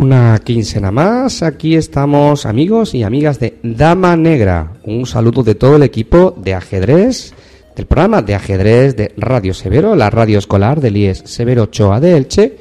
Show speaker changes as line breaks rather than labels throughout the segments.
Una quincena más, aquí estamos amigos y amigas de Dama Negra. Un saludo de todo el equipo de ajedrez, del programa de ajedrez de Radio Severo, la radio escolar del IES Severo Ochoa de Elche,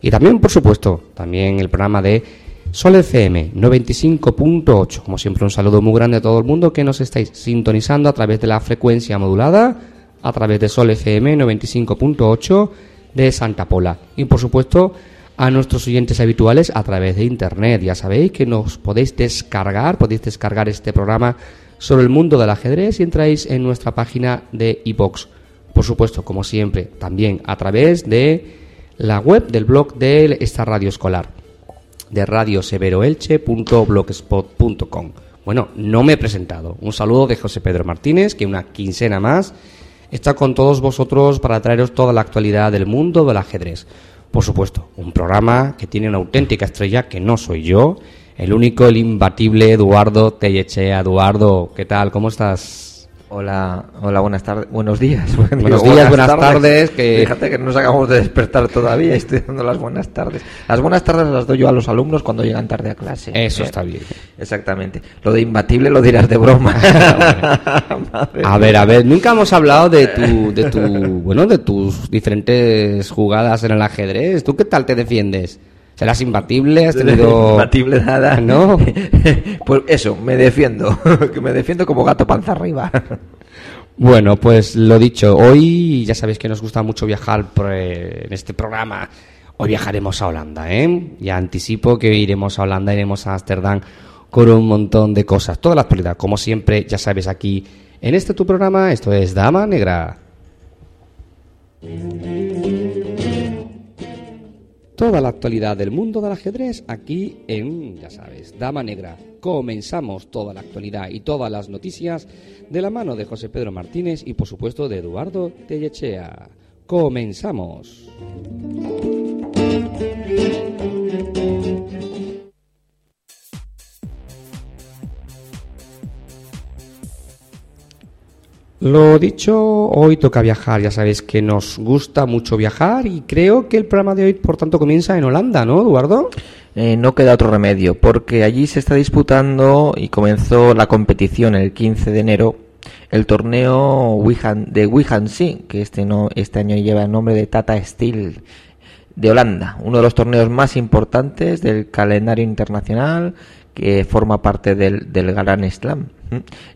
y también, por supuesto, también el programa de Sol FM 95.8. Como siempre, un saludo muy grande a todo el mundo que nos estáis sintonizando a través de la frecuencia modulada, a través de Sol FM 95.8 de Santa Pola. Y por supuesto, a nuestros oyentes habituales a través de internet. Ya sabéis que nos podéis descargar, podéis descargar este programa sobre el mundo del ajedrez y entráis en nuestra página de iBox. Por supuesto, como siempre, también a través de la web del blog de esta radio escolar, de radioseveroelche.blogspot.com. Bueno, no me he presentado. Un saludo de José Pedro Martínez, que una quincena más está con todos vosotros para traeros toda la actualidad del mundo del ajedrez. Por supuesto, un programa que tiene una auténtica estrella que no soy yo, el único, el imbatible Eduardo Tellechea. Eduardo, ¿qué tal? ¿Cómo estás?
Hola, hola, buenas tardes, buenos días.
Buenos días, buenas, tardes. que...
Fíjate que no nos acabamos de despertar todavía y estoy dando las buenas tardes. Las buenas tardes las doy yo a los alumnos cuando llegan tarde a clase.
Eso está bien.
Exactamente. Lo de imbatible lo dirás de broma.
a ver, a ver, nunca hemos hablado de tu, de tu, bueno, de tus diferentes jugadas en el ajedrez. ¿Tú qué tal te defiendes? ¿Serás imbatible? ¿Has tenido...?
Imbatible nada.
¿No?
pues eso, me defiendo. que me defiendo como gato panza arriba.
Bueno, pues lo dicho, hoy ya sabéis que nos gusta mucho viajar en este programa. Hoy viajaremos a Holanda, ¿eh? Ya anticipo que iremos a Holanda, iremos a Ámsterdam con un montón de cosas. Toda la actualidad, como siempre, ya sabes, aquí en este tu programa, esto es Dama Negra. Toda la actualidad del mundo del ajedrez aquí en, ya sabes, Dama Negra. Comenzamos toda la actualidad y todas las noticias de la mano de José Pedro Martínez y por supuesto de Eduardo Tellechea. Comenzamos. Lo dicho, hoy toca viajar, ya sabéis que nos gusta mucho viajar y creo que el programa de hoy, por tanto, comienza en Holanda, ¿no, Eduardo?
Eh, no queda otro remedio, porque allí se está disputando y comenzó la competición el 15 de enero, el torneo de Wihansing, que este, no, este año lleva el nombre de Tata Steel de Holanda, uno de los torneos más importantes del calendario internacional que forma parte del, del Gran Slam.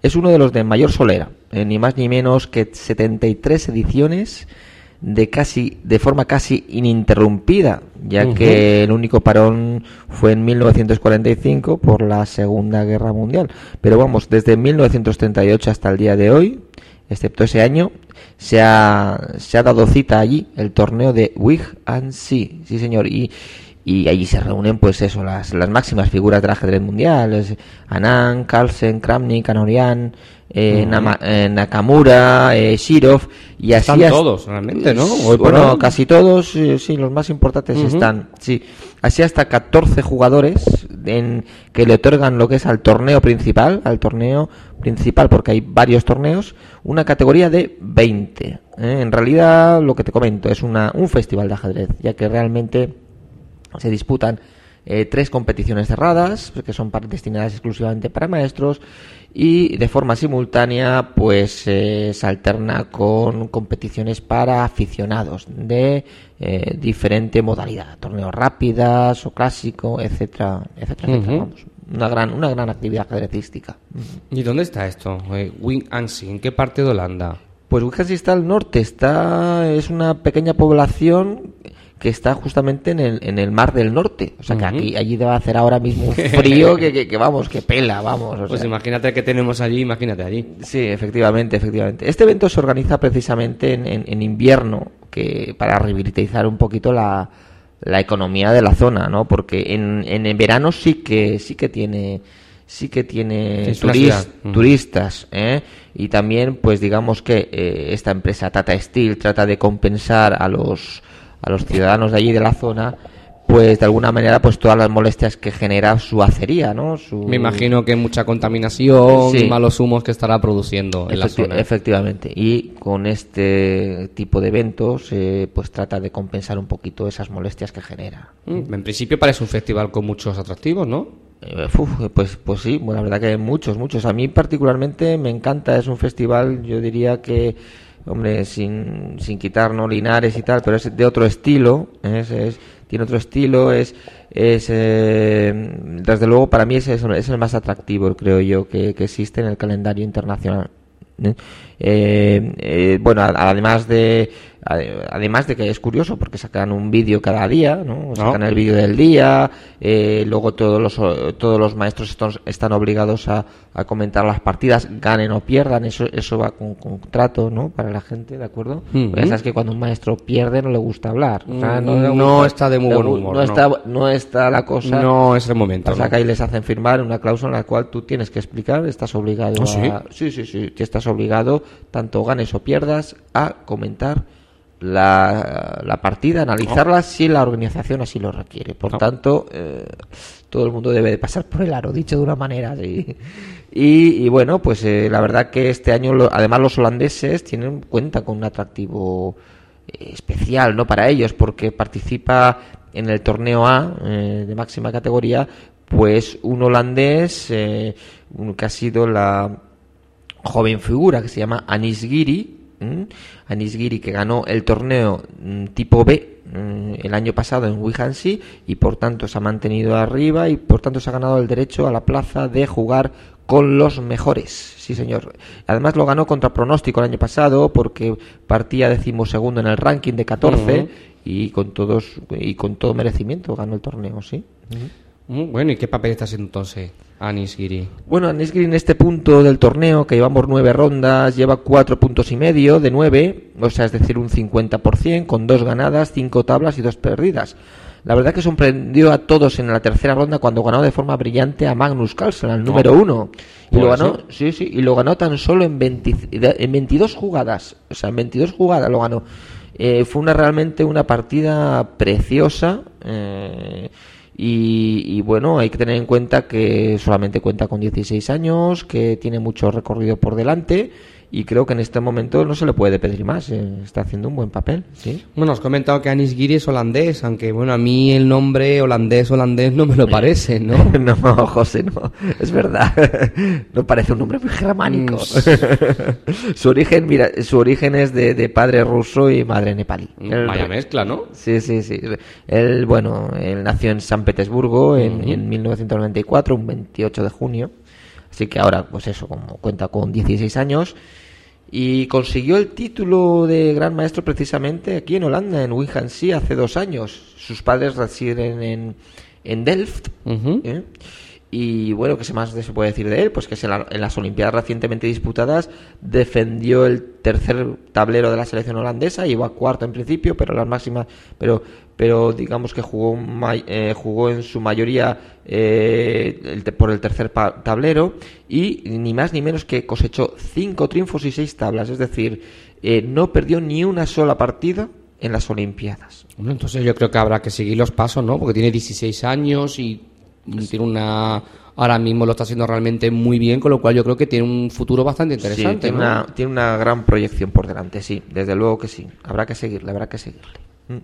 Es uno de los de mayor solera, eh, ni más ni menos que 73 ediciones de casi de forma casi ininterrumpida, ya que el único parón fue en 1945 por la Segunda Guerra Mundial. Pero vamos, desde 1938 hasta el día de hoy, excepto ese año, se ha, se ha dado cita allí el torneo de Wig and Sea, sí señor, y y allí se reúnen pues eso las, las máximas figuras del ajedrez mundial Anand, Carlsen, Kramnik, Anorian eh, eh, Nakamura, eh, Shirov y así
están todos realmente, ¿no?
bueno, casi todos, sí, los más importantes están, sí. Así hasta 14 jugadores en, que le otorgan lo que es al torneo principal, al torneo principal, porque hay varios torneos, una categoría de 20. En realidad, lo que te comento es una, un festival de ajedrez, ya que realmente se disputan eh, tres competiciones cerradas que son destinadas exclusivamente para maestros y de forma simultánea pues eh, se alterna con competiciones para aficionados de eh, diferente modalidad torneos rápidas o clásico etcétera etcétera, Vamos, una gran una gran actividad ajedrecística
¿y dónde está esto? Wing ¿en qué parte de Holanda?
pues Wing está al norte está es una pequeña población que está justamente en el, en el Mar del Norte. O sea, que aquí, allí debe hacer ahora mismo un frío que, que, vamos, que pela, vamos.
pues imagínate que tenemos allí, imagínate allí.
Sí, efectivamente, efectivamente. Este evento se organiza precisamente en, en, invierno, que para revitalizar un poquito la, la economía de la zona, ¿no? Porque en, en verano sí que, sí que tiene sí que tiene turistas ¿eh? y también pues digamos que eh, esta empresa Tata Steel trata de compensar a los a los ciudadanos de allí de la zona pues de alguna manera pues todas las molestias que genera su acería, ¿no? Su...
Me imagino que mucha contaminación,
Sí.
malos humos que estará produciendo en la zona.
Efectivamente. Y con este tipo de eventos, eh, pues trata de compensar un poquito esas molestias que genera.
Mm, En principio parece un festival con muchos atractivos, ¿no?
Eh, uf, pues, pues sí, bueno, la verdad que muchos, muchos. A mí particularmente me encanta, es un festival, yo diría que, hombre, sin, sin quitar ¿no? Linares y tal, pero es de otro estilo, es, es- tiene otro estilo, es, es eh, desde luego para mí es, es, el más atractivo, creo yo, que, que existe en el calendario internacional. ¿eh? Eh, eh, bueno, además de ade- además de que es curioso porque sacan un vídeo cada día, ¿no? Sacan el vídeo del día, eh, luego todos los todos los maestros están, obligados a, a comentar las partidas, ganen o pierdan, eso eso va con con contrato, ¿no? Para la gente, ¿de acuerdo? Porque ya sabes que cuando un maestro pierde no le gusta hablar, o sea,
Mm,
le
no
gusta-
está de muy buen humor,
no
no.
está no está la cosa
No es el momento.
Pasa
¿no?
que ahí les hacen firmar una cláusula en la cual tú tienes que explicar, estás obligado
¿Ah, sí?
a... Sí, sí, sí, estás obligado, tanto ganes o pierdas, a comentar la, la partida, analizarla si la organización así lo requiere. Por
Ah.
tanto, eh, todo el mundo debe de pasar por el aro, dicho de una manera. Y, y bueno, pues eh, la verdad que este año, lo- además los holandeses tienen cuenta con un atractivo eh, especial, ¿no? Para ellos, porque participa en el torneo A eh, de máxima categoría, pues un holandés eh, que ha sido la joven figura que se llama Anis Giri. Anis Giri que ganó el torneo mm, tipo B mm, el año pasado en Wihansee y por tanto se ha mantenido arriba y por tanto se ha ganado el derecho a la plaza de jugar con los mejores, sí señor. Además lo ganó contra pronóstico el año pasado porque partía decimosegundo en el ranking de 14
Ujú.
y con todos y con todo merecimiento ganó el torneo, sí.
Bueno, ¿y qué papel está haciendo entonces Anis Giri?
Bueno, Anisgiri en este punto del torneo, que llevamos nueve rondas, lleva cuatro puntos y medio de nueve, o sea, es decir, un 50%, con dos ganadas, cinco tablas y dos perdidas. La verdad que sorprendió a todos en la tercera ronda cuando ganó de forma brillante a Magnus Carlsen, al número uno. Y lo
Pues
ganó, sí, sí, y lo ganó tan solo en, 20 en 22 jugadas. O sea, en 22 jugadas lo ganó. Eh, fue una realmente una partida preciosa. eh, y, y bueno, hay que tener en cuenta que solamente cuenta con 16 años, que tiene mucho recorrido por delante y creo que en este momento no se le puede pedir más. eh, está haciendo un buen papel, ¿sí?
Bueno, has comentado que Anis Giri es holandés, aunque bueno, a mí el nombre holandés, holandés no me lo parece, ¿no?
No, José, no. Es verdad. No parece un nombre muy germánico. su origen, mira, su origen es de, de padre ruso y madre nepalí. Él-
Vaya mezcla, ¿no?
Sí, sí, sí. Él, bueno, él nació en San Petersburgo en, en 1994, un 28 de junio. Así que ahora, pues eso, como cuenta con 16 años. Y consiguió el título de gran maestro precisamente aquí en Holanda, en Wihansee, hace dos años. Sus padres residen en, en Delft. ¿eh? Y bueno, ¿qué más se puede decir de él? Pues que en, la- en las Olimpiadas recientemente disputadas defendió el tercer tablero de la selección holandesa, llegó a cuarto en principio, pero las máximas, pero pero digamos que jugó eh, jugó en su mayoría eh, por el tercer tablero y ni más ni menos que cosechó cinco triunfos y seis tablas, es decir, eh, no perdió ni una sola partida en las Olimpiadas.
Bueno, entonces yo creo que habrá que seguir los pasos, ¿no? Porque tiene 16 años y tiene una... Ahora mismo lo está haciendo realmente muy bien, con lo cual yo creo que tiene un futuro bastante
Sí,
interesante,
tiene,
¿no?
una, tiene una gran proyección por delante, sí, desde luego que sí. Habrá que seguirle, habrá que seguirle. Mm.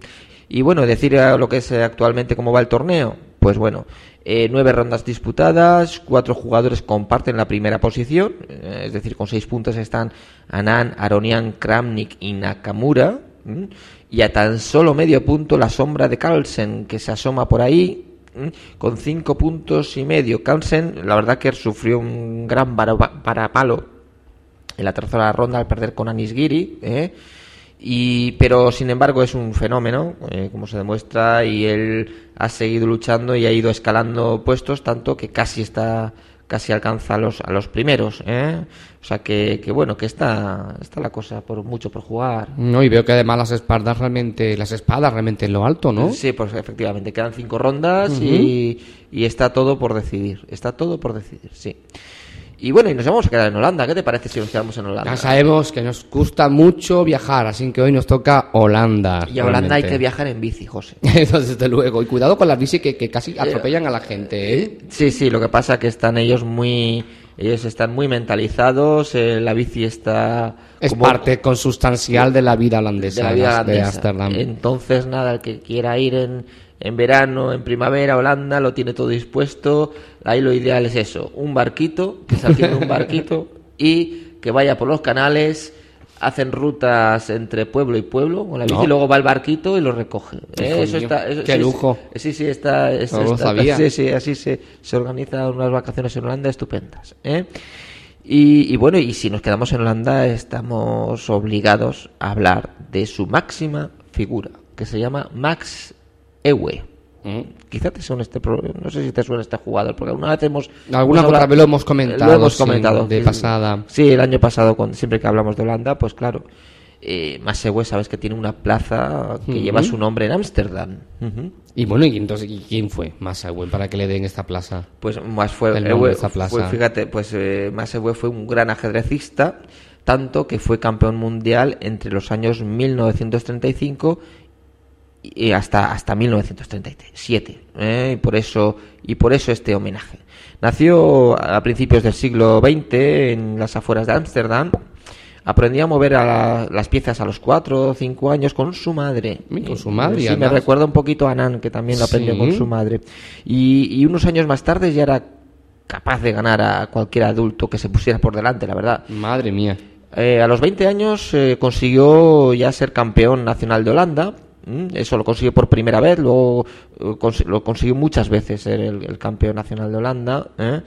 Y bueno, decir eh, lo que es eh, actualmente cómo va el torneo. Pues bueno, eh, nueve rondas disputadas, cuatro jugadores comparten la primera posición, eh, es decir, con seis puntos están Anan, Aronian, Kramnik y Nakamura. ¿m? Y a tan solo medio punto la sombra de Carlsen, que se asoma por ahí. Con cinco puntos y medio. Carlsen, la verdad que sufrió un gran varapalo en la tercera ronda al perder con Anis Giri, ¿eh? y pero sin embargo es un fenómeno, eh, como se demuestra, y él ha seguido luchando y ha ido escalando puestos tanto que casi está casi alcanza a los a los primeros, ¿eh? o sea que, que bueno que está está la cosa por mucho por jugar.
No, y veo que además las espadas realmente, las espadas realmente en lo alto, ¿no?
Sí, pues efectivamente, quedan cinco rondas y, y está todo por decidir. Está todo por decidir, sí. Y bueno, y nos vamos a quedar en Holanda. ¿Qué te parece si nos quedamos en Holanda?
Ya sabemos que nos gusta mucho viajar, así que hoy nos toca Holanda.
Y a Holanda hay que viajar en bici, José.
Eso desde luego. Y cuidado con las bici que, que casi atropellan a la gente, ¿eh?
Sí, sí, lo que pasa que están ellos muy... Ellos están muy mentalizados, eh, la bici está...
Es
como-
parte consustancial de la vida holandesa
de la vida
de.
Entonces, nada, el que quiera ir en, en verano, en primavera, Holanda, lo tiene todo dispuesto. Ahí lo ideal es eso, un barquito, que se alquile un barquito y que vaya por los canales, hacen rutas entre pueblo y pueblo con la bici,
No.
y luego va el barquito y lo recoge. ¿eh? Eso está, eso-
qué
sí,
lujo.
Sí, sí, está, es-
No lo
está-
sabía.
sí, sí, así se, se organizan unas vacaciones en Holanda estupendas. ¿eh? Y, y bueno, y si nos quedamos en Holanda, estamos obligados a hablar de su máxima figura, que se llama Max Ewe.
¿Mm?
Quizá te suene este, no sé si te suena este jugador, porque alguna vez hemos...
Alguna
hemos
otra vez lo hemos comentado,
Lo hemos
sí,
comentado.
de
Sí,
pasada.
Sí, el año pasado, cuando, siempre que hablamos de Holanda, pues claro, eh, Max Ewe sabes que tiene una plaza que
Ujú.
lleva su nombre en Ámsterdam. Ujú.
Y bueno, ¿y entonces ¿y quién fue Massa Ewen para que le den esta plaza?
Pues más fue,
El
Ewe
esa plaza.
fue- fíjate, pues eh, más Ewe fue un gran ajedrecista, tanto que fue campeón mundial entre los años 1935 y hasta hasta 1937, ¿eh? y por eso y por eso este homenaje. Nació a principios del siglo XX en las afueras de Ámsterdam. Aprendió a mover a la- las piezas a los 4 o 5 años con su madre.
Con su madre,
Sí, me recuerda un poquito a Nan, que también lo aprendió
Sí.
con su madre. Y, y unos años más tarde ya era capaz de ganar a cualquier adulto que se pusiera por delante, la verdad.
Madre mía.
Eh, a los 20 años eh, consiguió ya ser campeón nacional de Holanda. Mm, Eso lo consiguió por primera vez, luego eh, lo consiguió muchas veces ser el, campeón nacional de Holanda. Eh,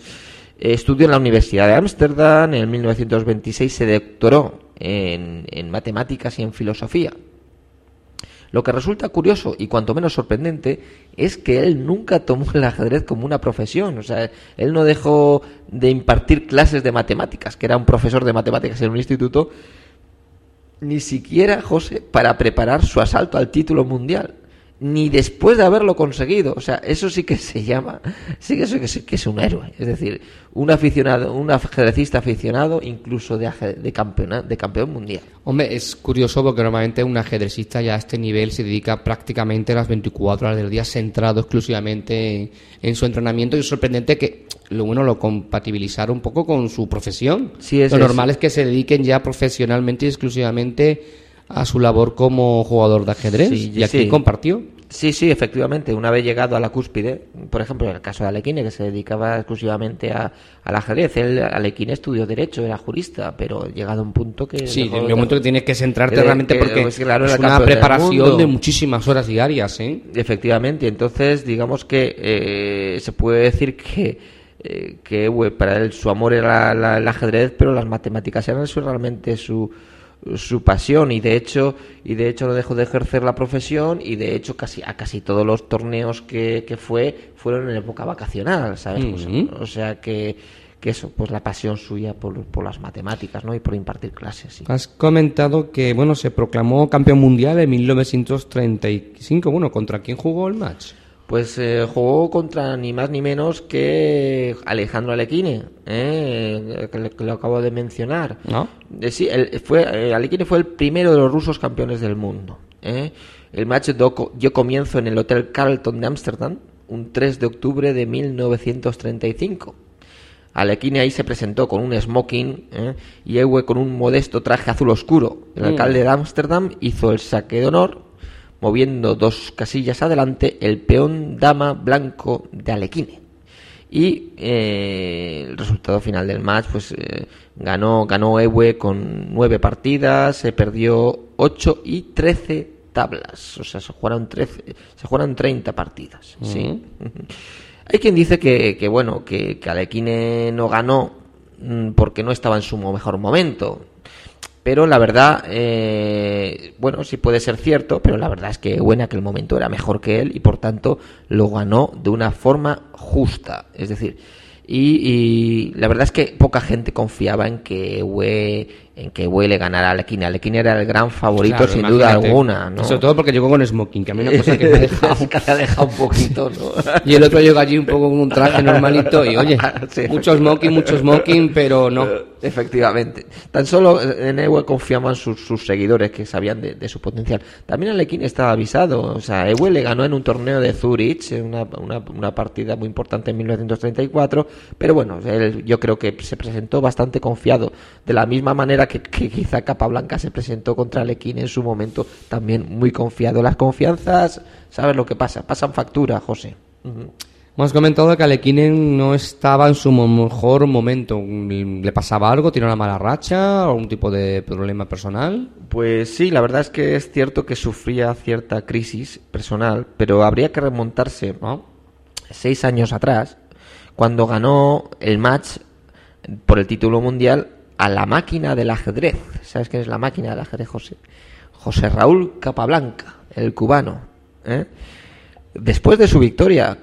Estudió en la Universidad de Ámsterdam, en 1926 se doctoró en, en matemáticas y en filosofía. Lo que resulta curioso y cuanto menos sorprendente es que él nunca tomó el ajedrez como una profesión. O sea, él no dejó de impartir clases de matemáticas, que era un profesor de matemáticas en un instituto, ni siquiera, José, para preparar su asalto al título mundial. Ni después de haberlo conseguido. O sea, eso sí que se llama, sí que eso que es, que es un héroe. Es decir, un aficionado, un ajedrecista aficionado, incluso de, de, campeona- de campeón mundial.
Hombre, es curioso porque normalmente un ajedrecista ya a este nivel se dedica prácticamente las 24 horas del día centrado exclusivamente en, su entrenamiento y es sorprendente que lo bueno lo compatibilizar un poco con su profesión.
Sí, es-
lo
es-
normal es que se dediquen ya profesionalmente y exclusivamente a su labor como jugador de ajedrez
Sí,
y aquí
sí.
compartió.
Sí, sí, efectivamente. Una vez llegado a la cúspide, por ejemplo, en el caso de Alequine, que se dedicaba exclusivamente a, al ajedrez, él, Alequine estudió Derecho, era jurista, pero llegado a un punto que...
Sí, en el momento que tienes que centrarte
que-
realmente
que,
porque
pues, claro,
es una preparación de muchísimas horas diarias, ¿eh?
Efectivamente, entonces digamos que eh, se puede decir que, eh, que para él su amor era la- el ajedrez, pero las matemáticas eran su, realmente su, su pasión y de hecho y de hecho no dejó de ejercer la profesión y de hecho casi a casi todos los torneos que, que fue fueron en época vacacional, ¿sabes? Pues, o sea que, que eso, pues la pasión suya por, por las matemáticas, ¿no? Y por impartir clases, sí.
Has comentado que bueno se proclamó campeón mundial en 1935. Bueno, ¿contra quién jugó el match?
Pues eh, jugó contra ni más ni menos que Alejandro Alequine, ¿eh? que, lo- que lo acabo de mencionar.
¿No?
Eh, sí, el- fue, eh, Alekhine fue el primero de los rusos campeones del mundo. ¿eh? El match dio comienzo en el Hotel Carlton de Ámsterdam un 3 de octubre de 1935. Alekhine ahí se presentó con un smoking ¿eh? y Ewe con un modesto traje azul oscuro. El
Mm.
alcalde de Ámsterdam hizo el saque de honor, moviendo dos casillas adelante el peón dama blanco de Alekhine. Y eh, el resultado final del match, pues eh, ganó, ganó Ewe con nueve partidas, se perdió 8 y 13 tablas. O sea, se jugaron, 13, se jugaron 30 partidas. Sí. Hay quien dice que, que bueno, que, que Alekhine no ganó mm, porque no estaba en su mejor momento. Pero la verdad, eh, bueno, sí puede ser cierto, pero la verdad es que Ewe en aquel momento era mejor que él y por tanto lo ganó de una forma justa. Es decir, y, y la verdad es que poca gente confiaba en que Ewe en que huele ganar a Alequine. Alequine era el gran favorito
Claro,
sin duda alguna, ¿no?
Sobre todo porque llegó con smoking, que a mí una cosa que me ha dejado.
que te ha dejado un poquito, ¿no?
Y el otro llegó allí un poco con un traje normalito y oye,
Sí.
mucho smoking, mucho smoking, pero no.
Efectivamente. Tan solo en Ewe confiaban sus, sus seguidores que sabían de, su potencial. También Alequín estaba avisado. O sea, Ewe le ganó en un torneo de Zurich, una, una, una partida muy importante en 1934. Pero bueno, él, yo creo que se presentó bastante confiado. De la misma manera que, que quizá Capablanca se presentó contra Alequín en su momento, también muy confiado. Las confianzas, ¿sabes lo que pasa? Pasan factura, José.
Hemos comentado que Alekinen no estaba en su mejor momento. ¿Le pasaba algo? ¿Tiene una mala racha? ¿Algún tipo de problema personal?
Pues sí, la verdad es que es cierto que sufría cierta crisis personal, pero habría que remontarse
¿No?
seis años atrás, cuando ganó el match por el título mundial a la máquina del ajedrez. ¿Sabes quién es la máquina del ajedrez, José? José Raúl Capablanca, el cubano. ¿eh? Después de su victoria,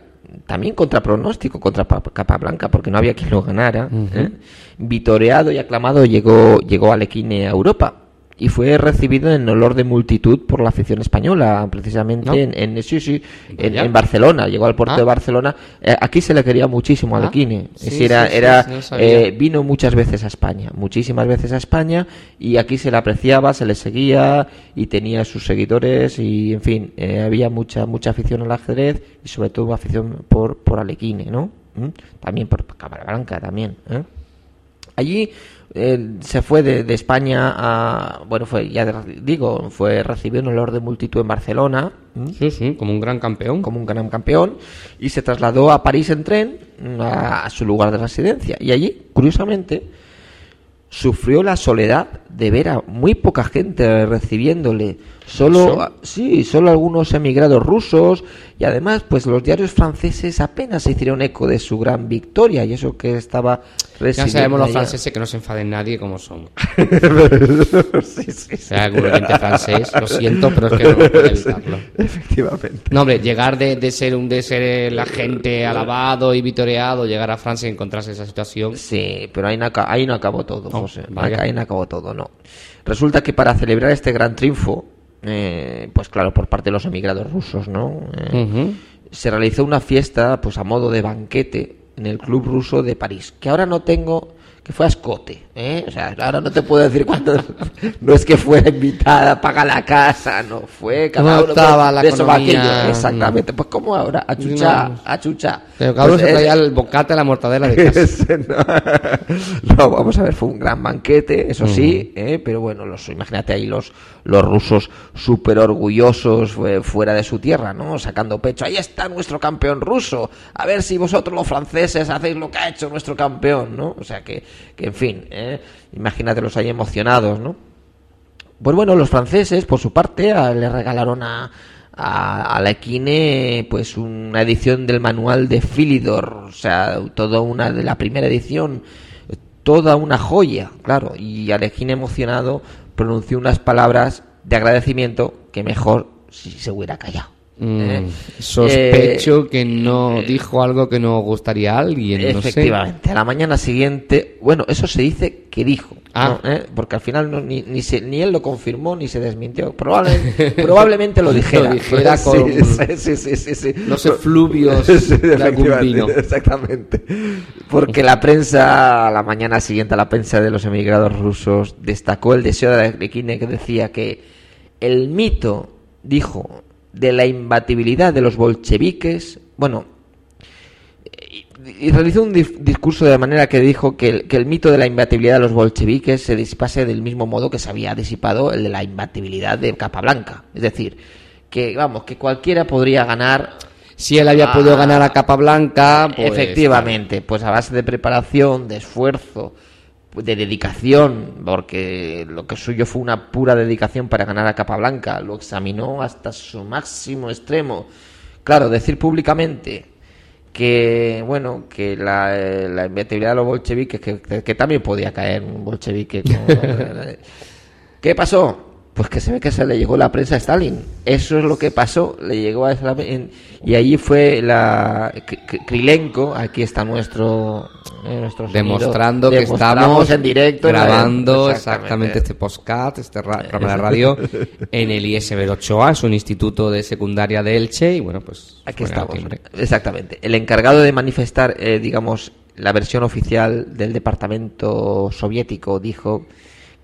también contra pronóstico contra Pa- Capablanca, porque no había quien lo ganara, ¿eh? vitoreado y aclamado llegó, llegó Alequine a Europa. Y fue recibido en olor de multitud por la afición española, precisamente
¿No?
en, en- sí, sí, en, Barcelona. Llegó al puerto
Ah.
de Barcelona. Eh, aquí se le quería muchísimo a
Ah, sí,
era,
sí,
era,
sí,
eh, vino muchas veces a España, muchísimas veces a España, y aquí se le apreciaba, se le seguía y tenía sus seguidores y, en fin, eh, había mucha mucha afición al ajedrez y sobre todo afición por por Alequine, ¿no? ¿Mm? También por Capablanca también. ¿eh? Allí se fue de, de España a, bueno, fue ya digo, fue recibido en olor de multitud en Barcelona.
Sí, sí, como un gran campeón.
como un gran campeón y se trasladó a París en tren a, a su lugar de residencia y allí curiosamente sufrió la soledad de ver a muy poca gente recibiéndole solo
¿Eso?
sí solo algunos emigrados rusos y además pues los diarios franceses apenas se hicieron eco de su gran victoria y eso que estaba
Ya sabemos los
allá.
franceses que no se enfaden nadie como son.
Sí, sí, sí.
Algún francés, lo siento, pero es que no puedo evitarlo.
efectivamente
No, hombre, llegar de, de ser un de ser la gente alabado y vitoreado, llegar a Francia y encontrarse esa situación.
Sí, pero ahí no, ahí no acabó todo,
No,
José.
vaya.
Ahí no acabó todo, no. Resulta que para celebrar este gran triunfo, eh, pues claro, por parte de los emigrados rusos, ¿no? Eh. Se realizó una fiesta, pues a modo de banquete, en el club ruso de París, que ahora no tengo, que fue a escote, ¿eh? O sea, ahora no te puedo decir cuánto, no es que fuera invitada, paga la casa, no, fue cada
No
uno
estaba
de,
la
de
economía.
Exactamente, pues como ahora, a chucha,
No.
a chucha.
Pero cada uno
Pues,
se traía el bocate, la mortadela de casa.
ese no. No, vamos a ver, fue un gran banquete, eso sí, ¿eh? pero bueno, los, imagínate ahí los, los rusos súper orgullosos fue- fuera de su tierra, ¿no? Sacando pecho, ahí está nuestro campeón ruso, a ver si vosotros los franceses hacéis lo que ha hecho nuestro campeón, ¿no? O sea que, que en fin, ¿eh? imagínate los ahí emocionados, ¿no? Pues bueno, los franceses, por su parte, a- le regalaron a, a, a la pues una edición del manual de Philidor, o sea, toda una de la primera edición, toda una joya, claro, y Alequine emocionado pronunció unas palabras de agradecimiento que mejor si se hubiera callado.
Mm,
¿eh?
sospecho
Eh,
que no dijo algo que no gustaría a alguien, no sé.
Efectivamente, a la mañana siguiente, bueno, eso se dice que dijo,
Ah.
¿no? ¿Eh? porque al final no- ni, ni, se- ni él lo confirmó ni se desmintió. Probablemente, probablemente lo dijera.
Lo dijera con
sí,
los efluvios de algún vino.
Exactamente. Porque la prensa, a la mañana siguiente, la prensa de los emigrados rusos destacó el deseo de Alekhine que decía que el mito, dijo, de la imbatibilidad de los bolcheviques, bueno, y, realizó un discurso de manera que dijo que el, que el mito de la imbatibilidad de los bolcheviques se disipase del mismo modo que se había disipado el de la imbatibilidad de Capablanca. Es decir, que vamos, que cualquiera podría ganar
Si él había podido ganar a Capablanca, pues,
Efectivamente, pues a base de preparación, de esfuerzo, de dedicación, porque lo que suyo fue una pura dedicación para ganar a Capablanca, lo examinó hasta su máximo extremo. Claro, decir públicamente que, bueno, que la, la inviabilidad de los bolcheviques, que, también podía caer un bolchevique. como- ¿Qué pasó? Pues que se ve que se le llegó la prensa a Stalin. Eso es lo que pasó. Le llegó a Stalin. Y allí fue la Krilenko. Aquí está nuestro.
Eh, nuestro Demostrando que estamos
en directo
grabando exactamente. este podcast, este programa de radio en el ISB 8A. Es un instituto de secundaria de Elche. Y bueno, pues.
Aquí estamos. Exactamente. El encargado de manifestar, eh, digamos, la versión oficial del departamento soviético dijo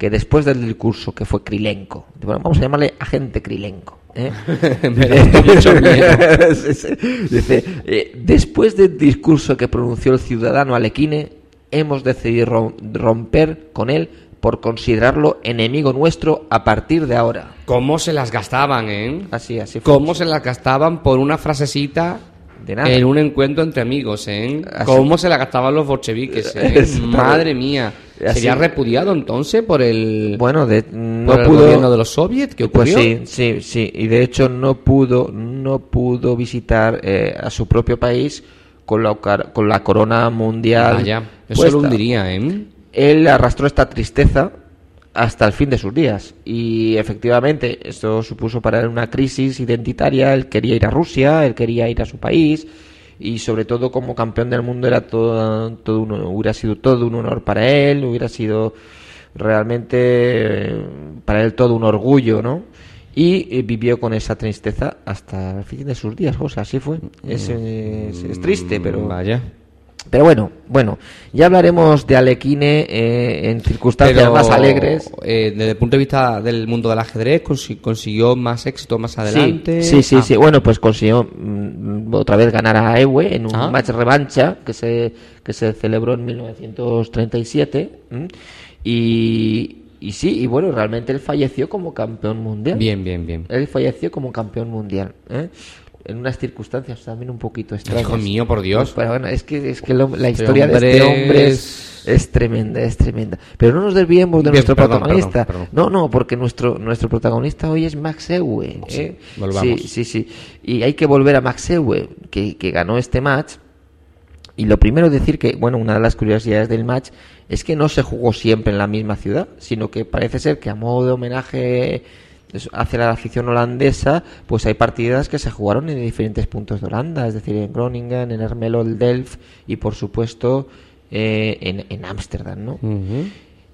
que después del discurso que fue Krilenko, vamos a llamarle agente Krilenko, ¿eh? Dice, eh, después del discurso que pronunció el ciudadano Alequine, hemos decidido romper con él por considerarlo enemigo nuestro a partir de ahora.
¿Cómo se las gastaban, eh?
Así, así fue.
¿Cómo se las gastaban por una frasecita en un encuentro entre amigos, ¿eh? ¿Cómo se la gastaban los bolcheviques, eh? Madre mía. ¿Sería repudiado entonces por el,
bueno, de,
no pudo, gobierno de los soviets? ¿Qué
pues ocurrió? Pues sí, sí, sí. Y de hecho no pudo, no pudo visitar eh, a su propio país con la, con la corona mundial.
Vaya, eso lo hundiría, ¿eh?
Él arrastró esta tristeza hasta el fin de sus días. Y efectivamente, esto supuso para él una crisis identitaria. Él quería ir a Rusia, él quería ir a su país. Y sobre todo como campeón del mundo era todo, todo un, hubiera sido todo un honor para él, hubiera sido realmente eh, para él todo un orgullo, ¿no? Y eh, vivió con esa tristeza hasta el fin de sus días, o sea, así fue. Es, es triste, pero...
Vaya.
Pero bueno, bueno, ya hablaremos de Alequine eh, en circunstancias más alegres.
Eh, desde el punto de vista del mundo del ajedrez, consiguió más éxito más adelante.
Sí, sí, sí, ah. Bueno, pues consiguió mm, otra vez ganar a Ewe en un ah. match revancha que se, que se celebró en 1937. Y, y sí, y bueno, realmente él falleció como campeón mundial.
Bien, bien, bien.
Él falleció como campeón mundial. ¿eh? En unas circunstancias también un poquito extrañas.
Hijo mío, por Dios.
Pero bueno, es que, es que la este historia de este hombre es, tremenda, es tremenda. Pero no nos desviemos de nuestro protagonista. No, no, porque nuestro nuestro protagonista hoy es Max Ewe. ¿eh? Sí, sí, sí, Y hay que volver a Max Ewe, que, que ganó este match. Y lo primero es decir que, bueno, una de las curiosidades del match es que no se jugó siempre en la misma ciudad, sino que parece ser que a modo de homenaje hacia la afición holandesa, pues hay partidas que se jugaron en diferentes puntos de Holanda, es decir, en Groningen, en Ermelo, el Delft y por supuesto eh, en Ámsterdam, ¿no?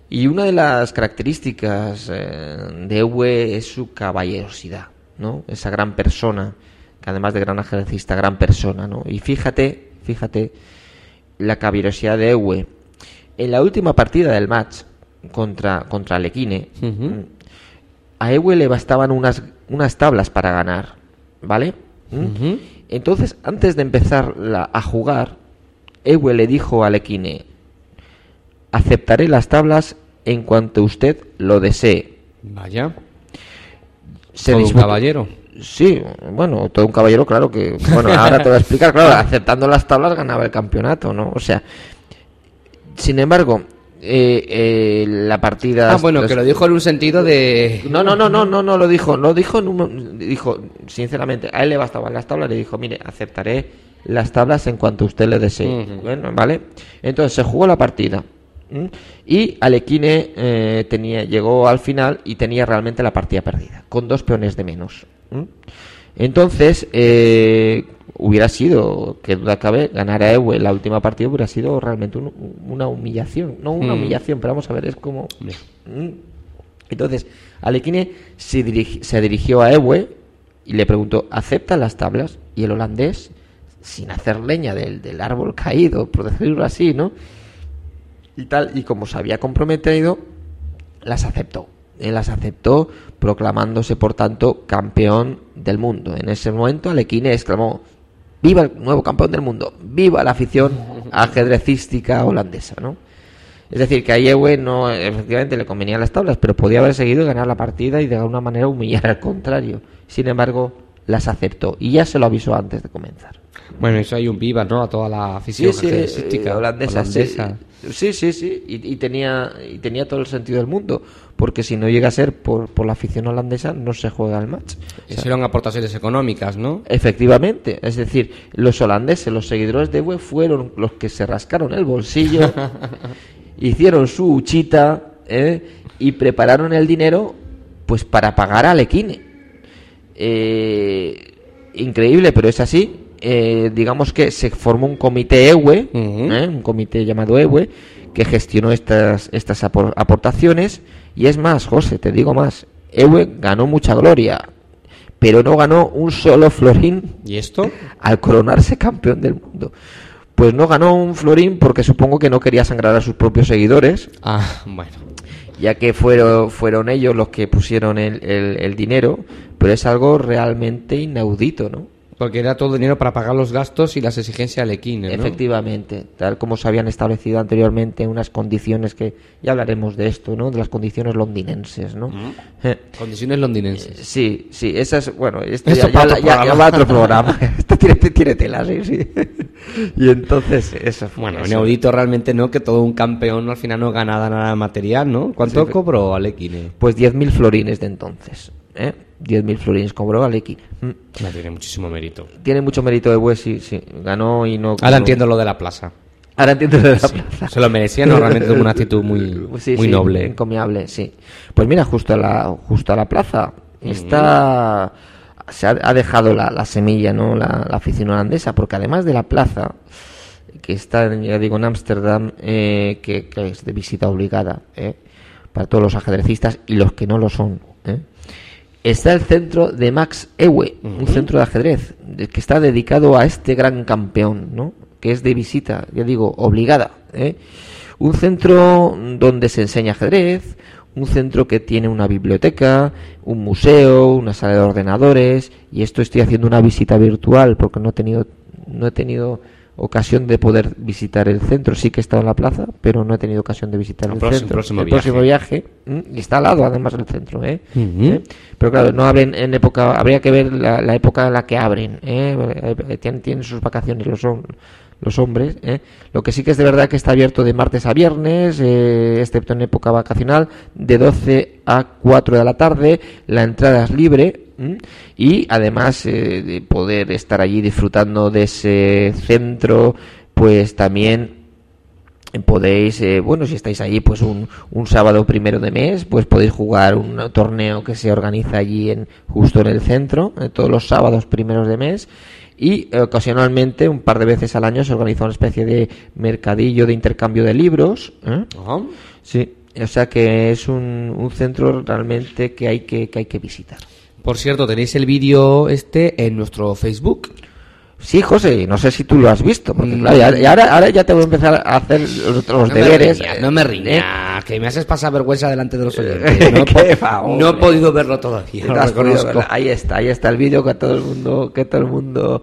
Y una de las características eh, de Ewe es su caballerosidad, ¿no? Esa gran persona, que además de gran ajedrecista, gran persona, ¿no? Y fíjate, fíjate, la caballerosidad de Ewe. En la última partida del match contra, contra Lequine, a Ewe le bastaban unas, unas tablas para ganar, ¿vale? ¿Mm? Entonces, antes de empezar a jugar, Ewe le dijo a Lequine, aceptaré las tablas en cuanto usted lo desee.
Vaya. Se todo un caballero.
Sí, bueno, todo un caballero, claro que... Bueno, ahora te voy a explicar, claro, aceptando las tablas ganaba el campeonato, ¿no? O sea, sin embargo, eh, eh, la partida.
Ah, bueno, que lo dijo en un sentido de.
No, no, no, no, no, no lo dijo. Lo dijo, dijo, sinceramente, a él le bastaban las tablas. Le dijo, mire, aceptaré las tablas en cuanto usted le desee. Bueno, ¿vale? Entonces se jugó la partida. Y Alequine eh, tenía, llegó al final y tenía realmente la partida perdida, con dos peones de menos. Entonces, eh, hubiera sido, que duda cabe, ganar a Ewe la última partida hubiera sido realmente una humillación. No una mm. humillación, pero vamos a ver, es como... Mm. Entonces, Alequine se, se dirigió a Ewe y le preguntó, ¿acepta las tablas? Y el holandés, sin hacer leña del, del árbol caído, por decirlo así, ¿no? Y tal, y como se había comprometido, las aceptó. Él las aceptó, proclamándose, por tanto, campeón del mundo. En ese momento, Alequine exclamó: ¡Viva el nuevo campeón del mundo! ¡Viva la afición ajedrecística holandesa! ¿no? Es decir, que a Yewe no, efectivamente, le convenían las tablas, pero podía haber seguido y ganar la partida y de alguna manera humillar al contrario. Sin embargo, las aceptó y ya se lo avisó antes de comenzar.
Bueno, eso hay un viva, ¿no? A toda la afición
sí, sí, holandesa. Sí, sí, sí, Y, tenía, y tenía todo el sentido del mundo, porque si no llega a ser por, por la afición holandesa, no se juega el match.
O aportaciones económicas, ¿no?
Efectivamente, es decir, los holandeses, los seguidores de Ewe fueron los que se rascaron el bolsillo, hicieron su huchita ¿eh? y prepararon el dinero pues para pagar a Alequine. Eh, increíble, pero es así. Eh, digamos que se formó un comité EWE,
Ujú.
¿eh? un comité llamado EWE, que gestionó estas, estas apor- aportaciones. Y es más, José, te digo más, EWE ganó mucha gloria, pero no ganó un solo florín
¿Y esto?
al coronarse campeón del mundo. Pues no ganó un florín porque supongo que no quería sangrar a sus propios seguidores,
Ah, bueno.
ya que fueron, fueron ellos los que pusieron el, el- el dinero, pero es algo realmente inaudito, ¿no?
Porque era todo dinero para pagar los gastos y las exigencias de Lequines, ¿no?
Efectivamente, tal como se habían establecido anteriormente unas condiciones que ya hablaremos de esto, ¿no? De las condiciones londinenses, ¿no? Eh,
Condiciones londinenses.
Sí, sí, esas, bueno, esto,
Esto
ya,
para
ya- va a otro programa. esto tiene, tiene tela, sí, sí. y entonces, eso.
Bueno,
eso.
inaudito realmente no, que todo un campeón al final no gana nada material, ¿no? ¿Cuánto
Sí,
cobró Alequine?
Pues 10.000 florines de entonces, ¿eh? 10.000 florines cobró Alequine. Mm.
Tiene muchísimo mérito.
Tiene mucho mérito de Wes, sí, sí. Ganó y no...
Ahora entiendo lo de la plaza.
Ahora entiendo lo de la plaza.
Se lo merecía, no, realmente tuvo una actitud muy,
Sí,
muy
sí,
noble.
encomiable, sí. Pues mira, justo a la, justo a la plaza está se ha, ha dejado la, la semilla, ¿no? La, la afición holandesa, porque además de la plaza que está, ya digo, en Ámsterdam, eh, que, que es de visita obligada, ¿eh? para todos los ajedrecistas y los que no lo son. Está el centro de Max Ewe, un centro de ajedrez que está dedicado a este gran campeón, ¿no? que es de visita, ya digo, obligada. ¿eh? Un centro donde se enseña ajedrez, un centro que tiene una biblioteca, un museo, una sala de ordenadores, y esto estoy haciendo una visita virtual porque no he tenido, no he tenido ocasión de poder visitar el centro. Sí que he estado en la plaza, pero no he tenido ocasión de visitar
El
el,
próximo-
centro.
próximo
el
viaje.
próximo viaje. ¿m? Y está al lado, además, el centro. ¿eh? ¿Eh? Pero claro, no abren en época. Habría que ver la, la época en la que abren. ¿eh? Eh, Tienen, tienen sus vacaciones los, hom- los hombres. ¿eh? Lo que sí que es de verdad que está abierto de martes a viernes, eh, excepto en época vacacional, de 12 a 4 de la tarde. La entrada es libre. Y además eh, de poder estar allí disfrutando de ese centro, pues también podéis, eh, bueno, si estáis allí, pues un, un sábado primero de mes, pues podéis jugar un torneo que se organiza allí en justo en el centro, eh, todos los sábados primeros de mes. Y eh, ocasionalmente, un par de veces al año, se organiza una especie de mercadillo de intercambio de libros. ¿eh?
Ajá.
Sí, o sea que es un, un centro realmente que hay que, que hay que visitar.
Por cierto, tenéis el vídeo este en nuestro Facebook.
Sí, José, no sé si tú lo has visto, porque
Mm.
claro, ya- y ahora, ahora ya te voy a empezar a hacer los, los
no
deberes.
Me
eh,
no me
¿eh?
riñas, que me haces pasar vergüenza delante de los oyentes. No,
Qué favor,
no he podido verlo todavía,
No podido. Ahí está, ahí está el vídeo que todo el mundo, que todo el mundo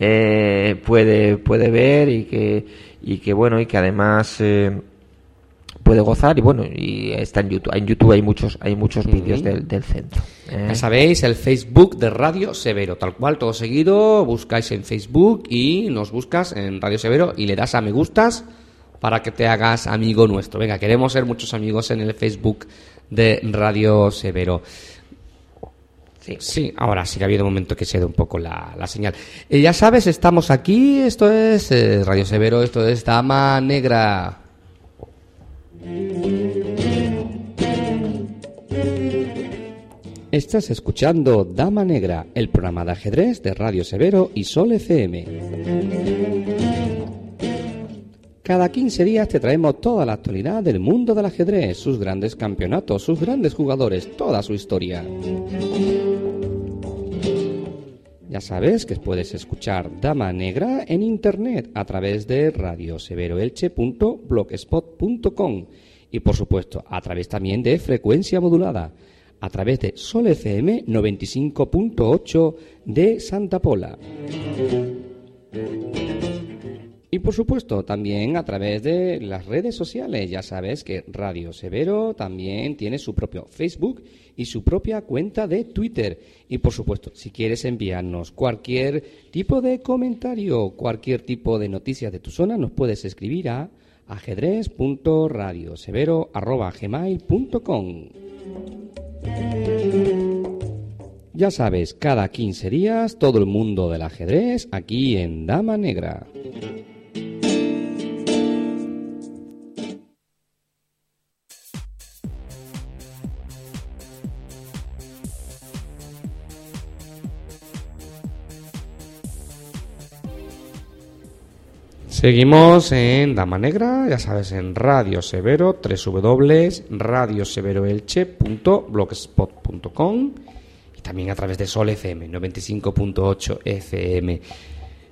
eh, puede, puede ver y que, y que bueno, y que además eh, puede gozar y bueno, y está en YouTube. En YouTube hay muchos, hay muchos vídeos del, del centro. ¿eh?
Ya sabéis, el Facebook de Radio Severo, tal cual, todo seguido, buscáis en Facebook y nos buscas en Radio Severo y le das a me gustas para que te hagas amigo nuestro. Venga, queremos ser muchos amigos en el Facebook de Radio Severo.
Sí.
Sí, ahora sí que ha habido un momento que se da un poco la, la señal. Eh, ya sabes, estamos aquí, esto es eh, Radio Severo, esto es Dama Negra. Estás escuchando Dama Negra, el programa de ajedrez de Radio Severo y Sol FM. Cada 15 días te traemos toda la actualidad del mundo del ajedrez, sus grandes campeonatos, sus grandes jugadores, toda su historia. Ya sabes que puedes escuchar Dama Negra en internet a través de radioseveroelche.blogspot.com y por supuesto a través también de frecuencia modulada a través de Sol FM 95.8 de Santa Pola. Y por supuesto, también a través de las redes sociales. Ya sabes que Radio Severo también tiene su propio Facebook y su propia cuenta de Twitter. Y por supuesto, si quieres enviarnos cualquier tipo de comentario, cualquier tipo de noticia de tu zona, nos puedes escribir a ajedrez.radiosevero.gmail.com Ya sabes, cada 15 días todo el mundo del ajedrez aquí en Dama Negra. Seguimos en Dama Negra, ya sabes, en Radio Severo, www.radioseveroelche.blogspot.com y también a través de Sol FM, 95.8 FM.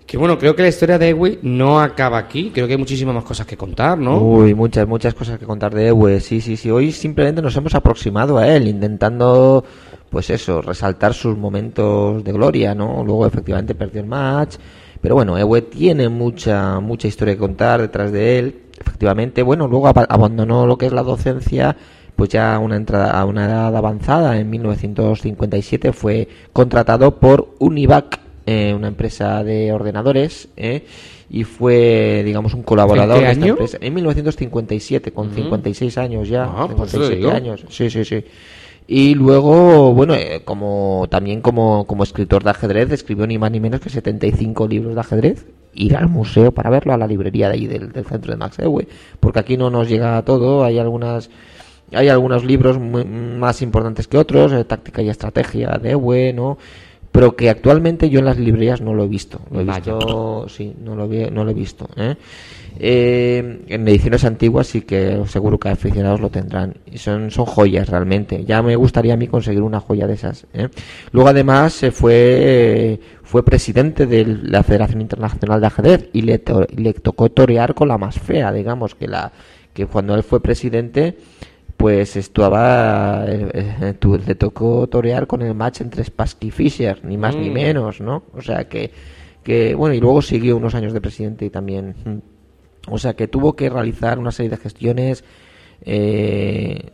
Que bueno, creo que la historia de Ewe no acaba aquí. Creo que hay muchísimas más cosas que contar, ¿no?
Uy, muchas, muchas cosas que contar de Ewe. Sí, sí, sí. Hoy simplemente nos hemos aproximado a él, intentando, pues eso, resaltar sus momentos de gloria, ¿no? Luego, efectivamente, perdió el match. Pero bueno, Ewe tiene mucha, mucha historia que contar detrás de él. Efectivamente, bueno, luego abandonó lo que es la docencia pues ya una entrada a una edad avanzada en 1957 fue contratado por Univac eh, una empresa de ordenadores, eh, y fue, digamos, un colaborador
¿En qué
de esta
año?
empresa. En 1957, con 56 años ya.
Ah, pues eso
57
digo.
años. Sí, sí, sí. Y luego, bueno, eh, como también como, como escritor de ajedrez, escribió ni más ni menos que 75 libros de ajedrez. Ir al museo para verlo, a la librería de ahí del, centro de Max Ewe, porque aquí no nos llega todo, hay algunas hay algunos libros más importantes que otros, eh, táctica y estrategia de Ewe, ¿no? Pero que actualmente yo en las librerías no lo he visto. Lo he visto, sí, no lo, vi- no lo he visto. ¿eh? Eh, en ediciones antiguas sí que seguro que aficionados lo tendrán. Y son, son joyas realmente. Ya me gustaría a mí conseguir una joya de esas. ¿eh? Luego además se fue, fue presidente de la Federación Internacional de Ajedrez y le, to- le tocó torear con la más fea, digamos, que la que cuando él fue presidente pues estaba eh, eh, le tocó torear con el match entre Spassky y Fischer, ni más ni
Mm.
menos, ¿no? O sea que, que, bueno, y luego siguió unos años de presidente y también. O sea que tuvo que realizar una serie de gestiones eh,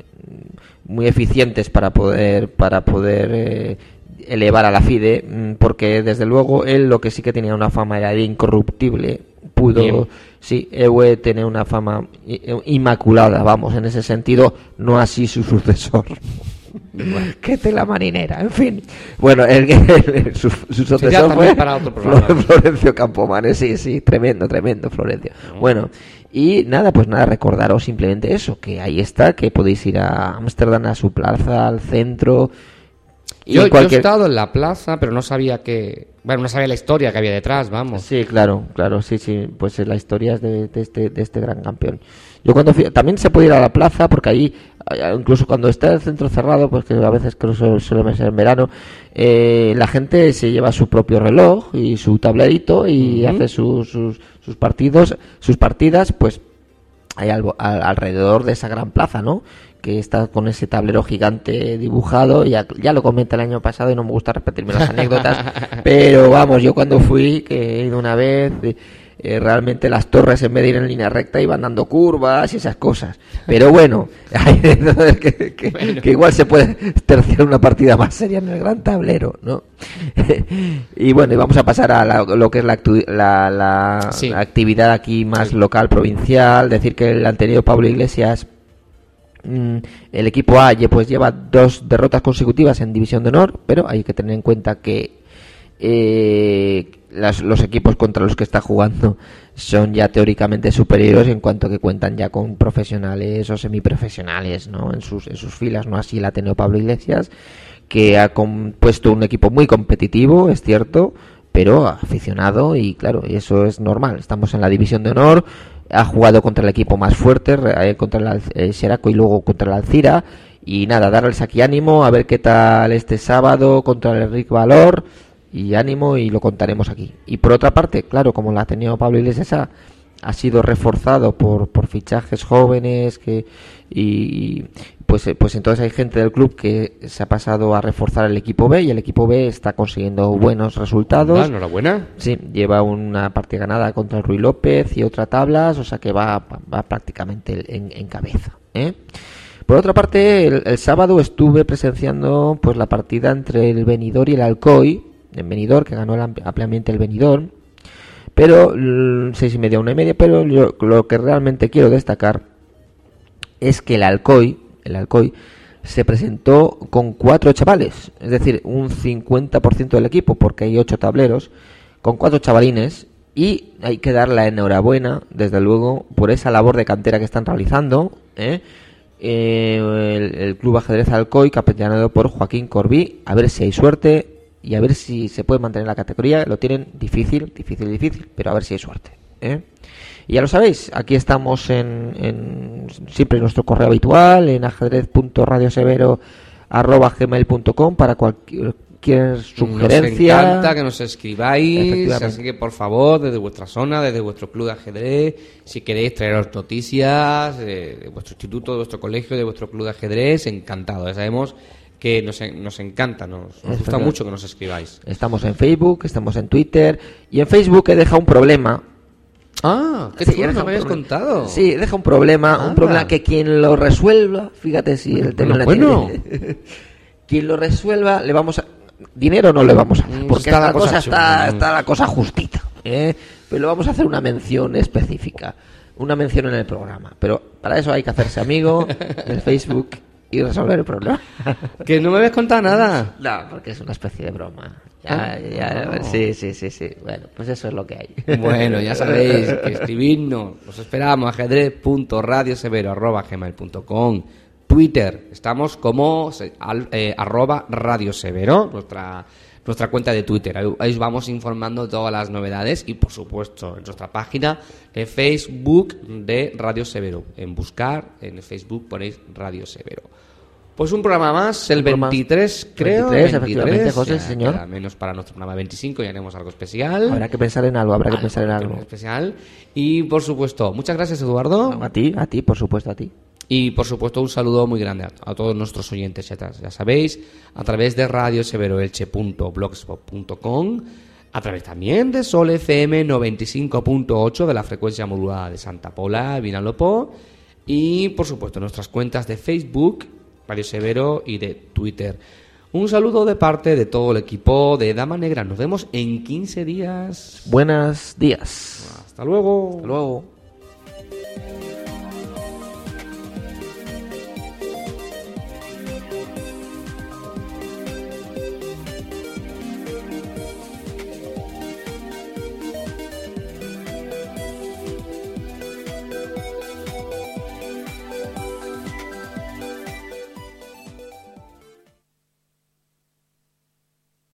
muy eficientes para poder, para poder eh, elevar a la FIDE, mm, porque desde luego él lo que sí que tenía una fama era de incorruptible. Pudo,
Bien.
sí, Ewe tener una fama i- inmaculada, vamos, en ese sentido, no así su sucesor. Qué tela marinera, en fin. Bueno, el, el- su, su sucesor fue
para otro
Florencio Campomanes, sí, sí, tremendo, tremendo, Florencio. Bueno, y nada, pues nada, recordaros simplemente eso, que ahí está, que podéis ir a Ámsterdam, a su plaza, al centro. Y
Yo, yo he
cualquier...
estado en la plaza, pero no sabía que... Bueno, no sabía la historia que había detrás, vamos.
Sí, claro, claro, sí, sí. Pues la historia es de, de este, de este gran campeón. Yo cuando fui, también se puede ir a la plaza porque ahí, eh, incluso cuando está el centro cerrado, pues que a veces creo que suele- ser en verano, eh, la gente se lleva su propio reloj y su tablerito y hace sus, sus, sus partidos, sus partidas, pues hay al- alrededor de esa gran plaza, ¿no? Que está con ese tablero gigante dibujado. Ya, ya lo comenté el año pasado y no me gusta repetirme las anécdotas. pero vamos, yo cuando fui, que he ido una vez, eh, eh, realmente las torres en vez de ir en línea recta iban dando curvas y esas cosas. Pero bueno, hay que, que- que igual se puede terciar una partida más seria en el gran tablero, ¿no? y bueno, y vamos a pasar a la- lo que es la, la, la-
Sí.
actividad aquí más local, provincial. Decir que el anterior Pablo Iglesias, mm, el equipo A pues lleva dos derrotas consecutivas en División de Honor, pero hay que tener en cuenta que eh, las- los equipos contra los que está jugando son ya teóricamente superiores en cuanto que cuentan ya con profesionales o semiprofesionales ¿no? en, sus, en sus filas, no así el Ateneo Pablo Iglesias, que ha compuesto un equipo muy competitivo, es cierto, pero aficionado y claro, y eso es normal. Estamos en la división de honor, ha jugado contra el equipo más fuerte, eh, contra el Al- eh, y luego contra el Alcira. Y nada, darles aquí ánimo, a ver qué tal este sábado contra el Enrique Valor. Y ánimo y lo contaremos aquí. Y por otra parte, claro, como la ha tenido Pablo Iglesias, ha, ha sido reforzado por, por fichajes jóvenes que y pues pues entonces hay gente del club que se ha pasado a reforzar el equipo B y el equipo B está consiguiendo buenos resultados.
Ah, enhorabuena.
Sí, lleva una partida ganada contra el Ruy López y otra tablas, o sea que va, va prácticamente en, en cabeza. ¿eh? Por otra parte, el, el sábado estuve presenciando pues la partida entre el Benidorm y el Alcoy, en Benidorm, que ganó ampliamente el Benidorm, pero mm, seis y media, una y media, pero yo- lo que realmente quiero destacar es que el Alcoy, el Alcoy, se presentó con cuatro chavales, es decir, un 50% del equipo, porque hay ocho tableros, con cuatro chavalines, y hay que dar la enhorabuena, desde luego, por esa labor de cantera que están realizando. ¿eh? Eh, el, el Club Ajedrez Alcoy, capitaneado por Joaquín Corbí, a ver si hay suerte y a ver si se puede mantener la categoría. Lo tienen difícil, difícil, difícil, pero a ver si hay suerte. ¿eh? Y ya lo sabéis, aquí estamos en, en siempre en nuestro correo habitual, en ajedrez.radiosevero.gmail.com para cualquier sugerencia.
Nos encanta que nos escribáis, así que por favor, desde vuestra zona, desde vuestro club de ajedrez, si queréis traeros noticias de vuestro instituto, de vuestro colegio, de vuestro club de ajedrez, encantado. Ya sabemos que nos, nos encanta, nos, nos gusta mucho que nos escribáis.
Estamos en Facebook, estamos en Twitter y en Facebook he dejado un problema.
Ah, que sí, no me habías contado.
Sí, deja un problema, un problema que quien lo resuelva, fíjate si el tema
bueno,
quien lo resuelva le vamos a dinero no le vamos a dar,
Mm,
porque
está
esta
la cosa
cosa está, está la cosa justita, ¿eh? pero le vamos a hacer una mención específica, una mención en el programa, pero para eso hay que hacerse amigo del Facebook y resolver el problema.
Que no me habías contado nada.
No, porque es una especie de broma.
Ah,
Ya, ya,
no.
Sí, sí, sí, sí. Bueno, pues eso es lo que hay.
Bueno, ya sabéis que escribirnos, os esperamos ajedrez.radiosevero.gmail.com Twitter, estamos como eh, arroba Radio Severo, nuestra, nuestra cuenta de Twitter. Ahí, os vamos informando de todas las novedades y, por supuesto, en nuestra página de Facebook de Radio Severo. En buscar, en Facebook ponéis Radio Severo. Pues un programa más, el
Un programa-
23, creo.
23, efectivamente, José,
ya
señor.
queda menos para nuestro programa 25 y haremos algo especial.
Habrá que pensar en algo, habrá que pensar en algo.
especial. Y por supuesto, muchas gracias Eduardo.
A ti, a ti, por supuesto, a ti.
Y por supuesto, un saludo muy grande a, a todos nuestros oyentes. Ya, ya sabéis, a través de radioseveroelche.blogspot.com, a través también de Sol FM 95.8 de la frecuencia modulada de Santa Pola, Vinalopó. Y por supuesto, nuestras cuentas de Facebook, Radio Severo y de Twitter. Un saludo de parte de todo el equipo de Dama Negra. Nos vemos en 15 días.
Buenos días.
Hasta luego.
Hasta luego.